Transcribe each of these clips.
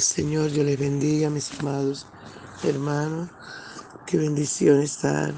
Señor. Yo les bendiga, mis amados hermanos. Qué bendición estar en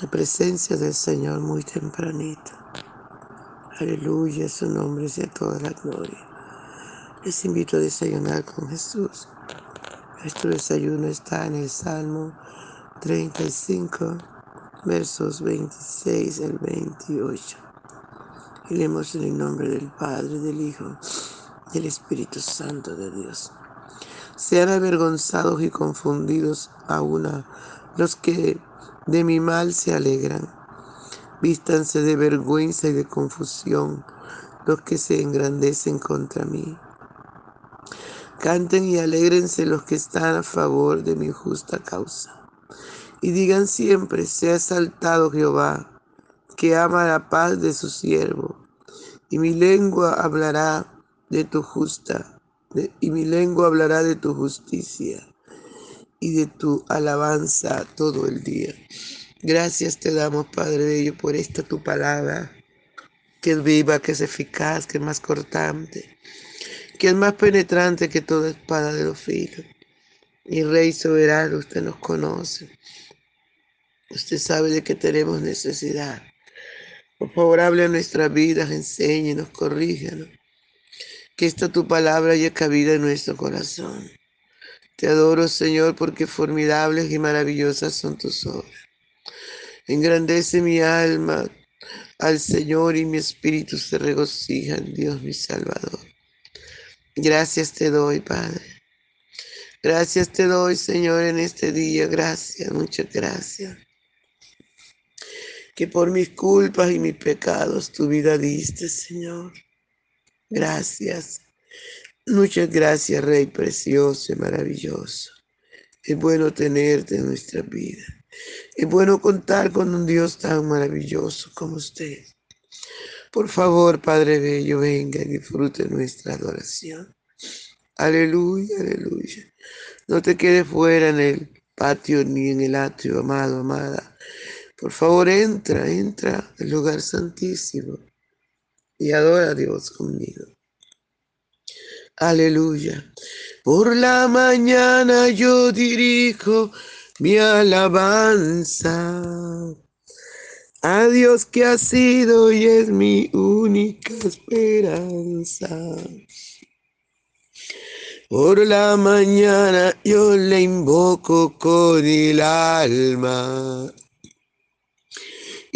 la presencia del Señor muy tempranito. Aleluya, su nombre sea toda la gloria. Les invito a desayunar con Jesús. Nuestro desayuno está en el Salmo 35, versos 26 al 28. Y leemos en el nombre del Padre, del Hijo y el Espíritu Santo de Dios. Sean avergonzados y confundidos a una los que de mi mal se alegran. Vístanse de vergüenza y de confusión los que se engrandecen contra mí. Canten y alégrense los que están a favor de mi justa causa. Y digan siempre, sea exaltado Jehová, que ama la paz de su siervo. Y mi lengua hablará de tu justa, y mi lengua hablará de tu justicia y de tu alabanza todo el día. Gracias te damos, Padre Bello, por esta tu palabra, que es viva, que es eficaz, que es más cortante, que es más penetrante que toda espada de los filos. Mi Rey soberano, usted nos conoce. Usted sabe de que tenemos necesidad. Por favor, hable a nuestras vidas, enséñenos, corríjanos que esta tu palabra haya cabida en nuestro corazón. Te adoro, Señor, porque formidables y maravillosas son tus obras. Engrandece mi alma al Señor y mi espíritu se regocija en Dios mi Salvador. Gracias te doy, Padre. Gracias te doy, Señor, en este día. Gracias, muchas gracias. Que por mis culpas y mis pecados tu vida diste, Señor. Gracias. Muchas gracias, Rey precioso y maravilloso. Es bueno tenerte en nuestra vida. Es bueno contar con un Dios tan maravilloso como usted. Por favor, Padre Bello, venga y disfrute nuestra adoración. Aleluya, aleluya. No te quedes fuera en el patio ni en el atrio, amado, amada. Por favor, entra, entra al lugar santísimo y adora a Dios conmigo. Aleluya. Por la mañana yo dirijo mi alabanza a Dios que ha sido y es mi única esperanza. Por la mañana yo le invoco con el alma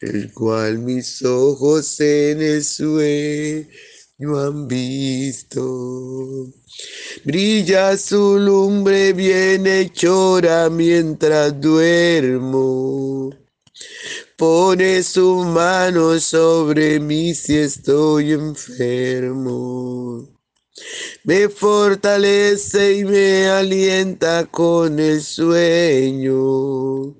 el cual mis ojos en el sueño han visto. Brilla su lumbre bienhechora mientras duermo. Pone su mano sobre mí si estoy enfermo. Me fortalece y me alienta con el sueño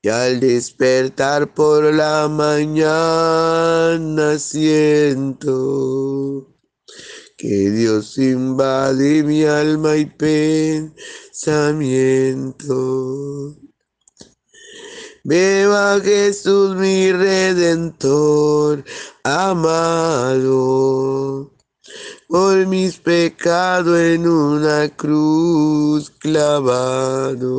Y al despertar por la mañana siento que Dios invade mi alma y pensamiento. Veo a Jesús mi redentor amado, por mis pecados en una cruz clavado.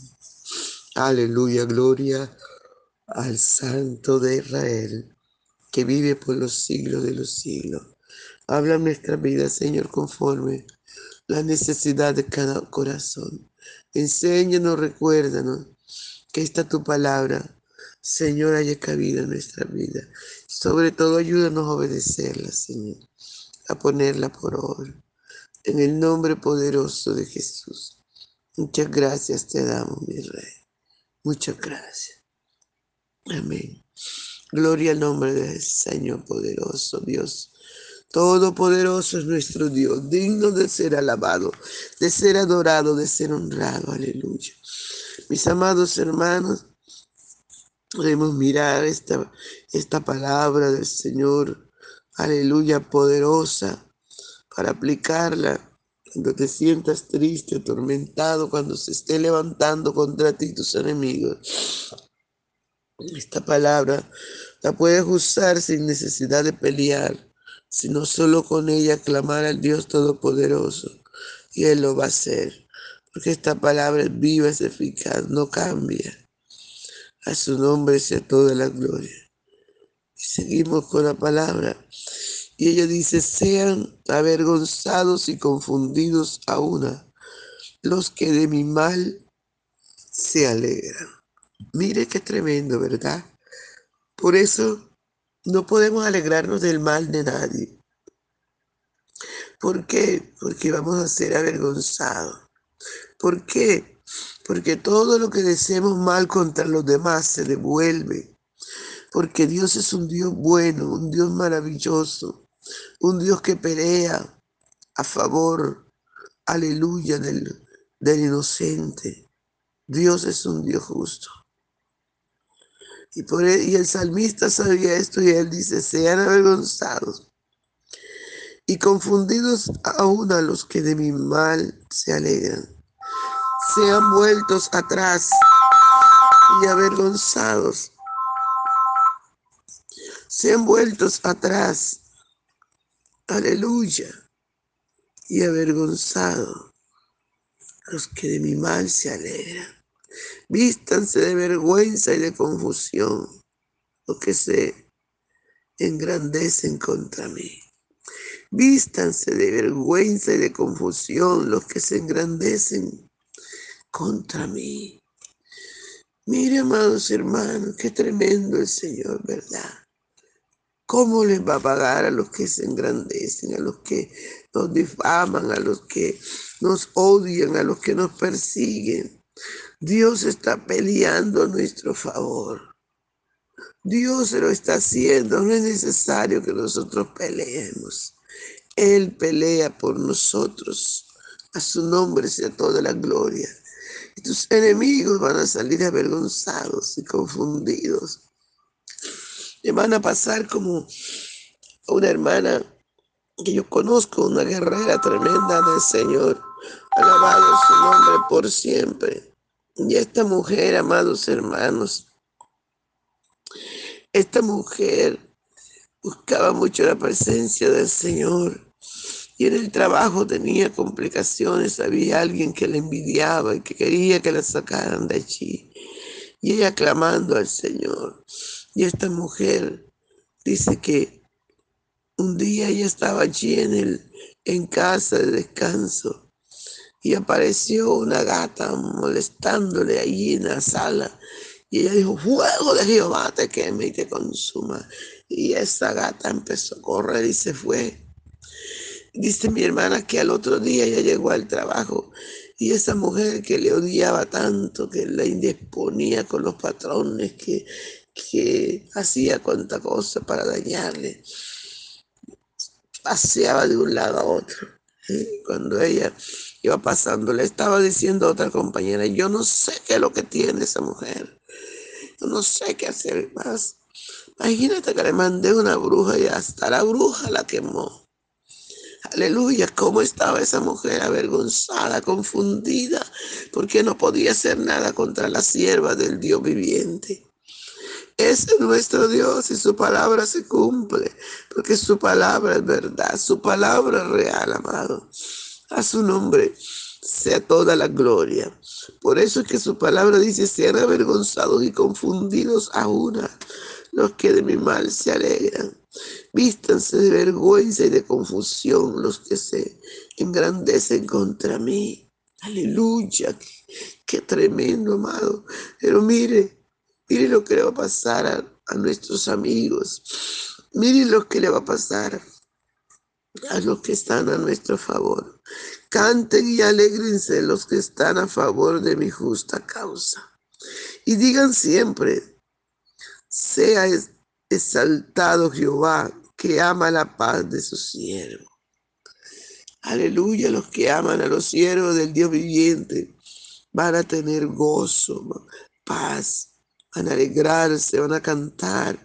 Aleluya, gloria al Santo de Israel, que vive por los siglos de los siglos. Habla nuestra vida, Señor, conforme la necesidad de cada corazón. Enséñanos, recuérdanos que esta tu palabra, Señor, haya cabida en nuestra vida. Sobre todo, ayúdanos a obedecerla, Señor, a ponerla por obra. En el nombre poderoso de Jesús. Muchas gracias te damos, mi Rey. Muchas gracias. Amén. Gloria al nombre del Señor poderoso, Dios. Todopoderoso es nuestro Dios, digno de ser alabado, de ser adorado, de ser honrado. Aleluya. Mis amados hermanos, podemos mirar esta, esta palabra del Señor, aleluya, poderosa, para aplicarla cuando te sientas triste, atormentado, cuando se esté levantando contra ti tus enemigos. Esta palabra la puedes usar sin necesidad de pelear, sino solo con ella clamar al Dios Todopoderoso. Y Él lo va a hacer porque esta palabra es viva, es eficaz, no cambia. A su nombre sea toda la gloria. Y seguimos con la palabra. Y ella dice, sean avergonzados y confundidos a una los que de mi mal se alegran. Mire qué tremendo, ¿verdad? Por eso no podemos alegrarnos del mal de nadie. ¿Por qué? Porque vamos a ser avergonzados. ¿Por qué? Porque todo lo que deseemos mal contra los demás se devuelve. Porque Dios es un Dios bueno, un Dios maravilloso, un Dios que pelea a favor, aleluya, del, del inocente. Dios es un Dios justo. Y, por e, y el salmista sabía esto y él dice, sean avergonzados y confundidos aún a los que de mi mal se alegran sean vueltos atrás y avergonzados. Sean vueltos atrás. Aleluya. Y avergonzados los que de mi mal se alegran. Vístanse de vergüenza y de confusión los que se engrandecen contra mí. Vístanse de vergüenza y de confusión los que se engrandecen contra mí. Mire, amados hermanos, qué tremendo el Señor, ¿verdad? ¿Cómo les va a pagar a los que se engrandecen, a los que nos difaman, a los que nos odian, a los que nos persiguen? Dios está peleando a nuestro favor. Dios se lo está haciendo, no es necesario que nosotros peleemos. Él pelea por nosotros. A su nombre sea toda la gloria tus enemigos van a salir avergonzados y confundidos. Le van a pasar como una hermana que yo conozco, una guerrera tremenda del Señor. Alabado su nombre por siempre. Y esta mujer, amados hermanos, esta mujer buscaba mucho la presencia del Señor y en el trabajo tenía complicaciones, había alguien que la envidiaba y que quería que la sacaran de allí. Y ella clamando al Señor. Y esta mujer dice que un día ella estaba allí en, el, en casa de descanso y apareció una gata molestándole allí en la sala. Y ella dijo, fuego de Jehová te queme y te consuma. Y esa gata empezó a correr y se fue. Dice mi hermana que al otro día ella llegó al trabajo y esa mujer que le odiaba tanto, que la indisponía con los patrones, que, que hacía cuanta cosa para dañarle, paseaba de un lado a otro. Cuando ella iba pasando, le estaba diciendo a otra compañera, yo no sé qué es lo que tiene esa mujer, yo no sé qué hacer más. Imagínate que le mandé una bruja y hasta la bruja la quemó. Aleluya, cómo estaba esa mujer avergonzada, confundida, porque no podía hacer nada contra la sierva del Dios viviente. Ese es nuestro Dios y su palabra se cumple, porque su palabra es verdad, su palabra es real, amado. A su nombre sea toda la gloria. Por eso es que su palabra dice, sean avergonzados y confundidos a una los que de mi mal se alegran. Vístanse de vergüenza y de confusión los que se engrandecen contra mí. Aleluya, qué, tremendo, amado. Pero mire, mire lo que le va a pasar a, nuestros amigos. Mire lo que le va a pasar a los que están a nuestro favor. Canten y alegrense los que están a favor de mi justa causa. Y digan siempre, sea exaltado Jehová, que ama la paz de su siervo. Aleluya, los que aman a los siervos del Dios viviente van a tener gozo, paz, van a alegrarse, van a cantar.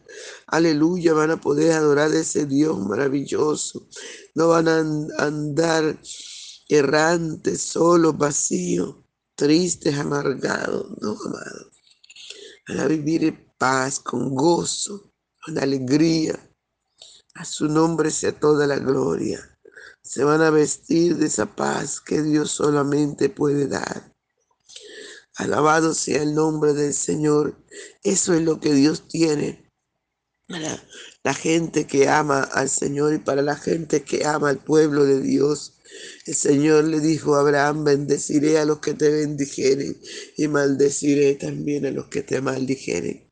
Aleluya, van a poder adorar a ese Dios maravilloso. No van a andar errantes, solos, vacíos, tristes, amargados. No, amado. Van a vivir en paz, con gozo, con alegría. A su nombre sea toda la gloria. Se van a vestir de esa paz que Dios solamente puede dar. Alabado sea el nombre del Señor. Eso es lo que Dios tiene para la gente que ama al Señor y para la gente que ama al pueblo de Dios. El Señor le dijo a Abraham, bendeciré a los que te bendijeren y maldeciré también a los que te maldijeren.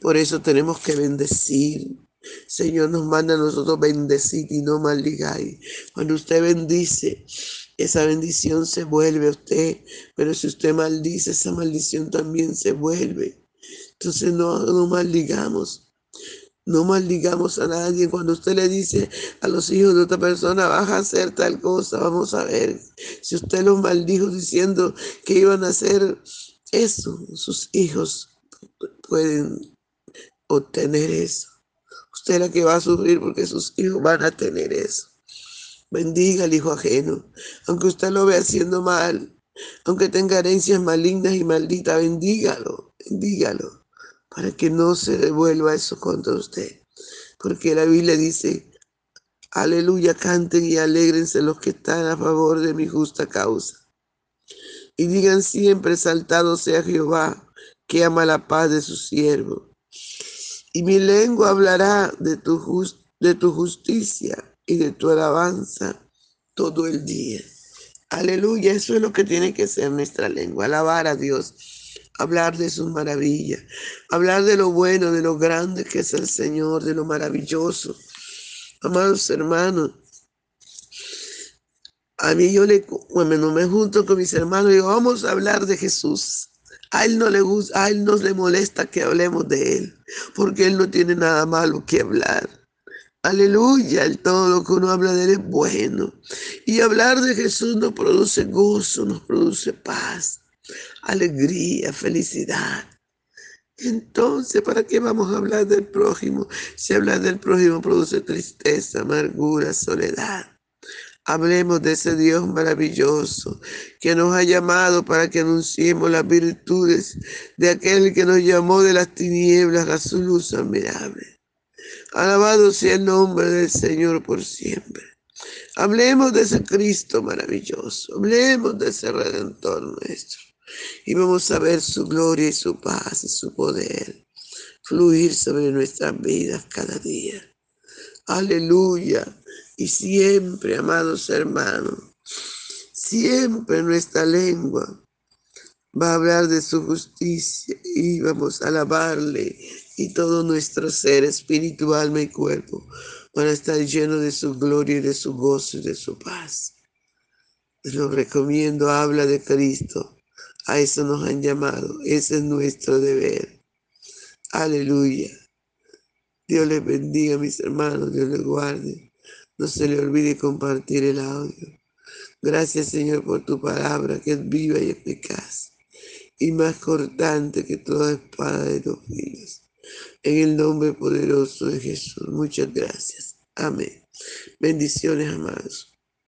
Por eso tenemos que bendecir. Señor nos manda a nosotros bendecir y no maldigáis. Cuando usted bendice, esa bendición se vuelve a usted, pero si usted maldice, esa maldición también se vuelve. Entonces no, no maldigamos. No maldigamos a nadie. Cuando usted le dice a los hijos de otra persona, vas a hacer tal cosa, vamos a ver. Si usted los maldijo diciendo que iban a hacer eso, sus hijos pueden obtener eso. Usted es la que va a sufrir porque sus hijos van a tener eso. Bendiga al hijo ajeno, aunque usted lo vea haciendo mal, aunque tenga herencias malignas y malditas, bendígalo, bendígalo, para que no se devuelva eso contra usted. Porque la Biblia dice, aleluya, canten y alegrense los que están a favor de mi justa causa. Y digan siempre, exaltado sea Jehová, que ama la paz de su siervo. Y mi lengua hablará de tu, de tu justicia y de tu alabanza todo el día. Aleluya, eso es lo que tiene que ser nuestra lengua, alabar a Dios, hablar de sus maravillas, hablar de lo bueno, de lo grande que es el Señor, de lo maravilloso. Amados hermanos, a mí yo le, bueno, me junto con mis hermanos y digo, vamos a hablar de Jesús. A él no le gusta, a él no le molesta que hablemos de él, porque él no tiene nada malo que hablar. Aleluya, el todo lo que uno habla de él es bueno. Y hablar de Jesús nos produce gozo, nos produce paz, alegría, felicidad. Entonces, ¿para qué vamos a hablar del prójimo? Si hablar del prójimo produce tristeza, amargura, soledad. Hablemos de ese Dios maravilloso que nos ha llamado para que anunciemos las virtudes de aquel que nos llamó de las tinieblas a su luz admirable. Alabado sea el nombre del Señor por siempre. Hablemos de ese Cristo maravilloso, hablemos de ese Redentor nuestro. Y vamos a ver su gloria y su paz y su poder fluir sobre nuestras vidas cada día. Aleluya. Y siempre, amados hermanos, siempre nuestra lengua va a hablar de su justicia y vamos a alabarle y todo nuestro ser espiritual, mi cuerpo, para estar lleno de su gloria y de su gozo y de su paz. Lo recomiendo, habla de Cristo. A eso nos han llamado. Ese es nuestro deber. Aleluya. Dios les bendiga, mis hermanos. Dios les guarde. No se le olvide compartir el audio. Gracias, Señor, por tu palabra que es viva y eficaz y más cortante que toda espada de dos filos. En el nombre poderoso de Jesús. Muchas gracias. Amén. Bendiciones, amados.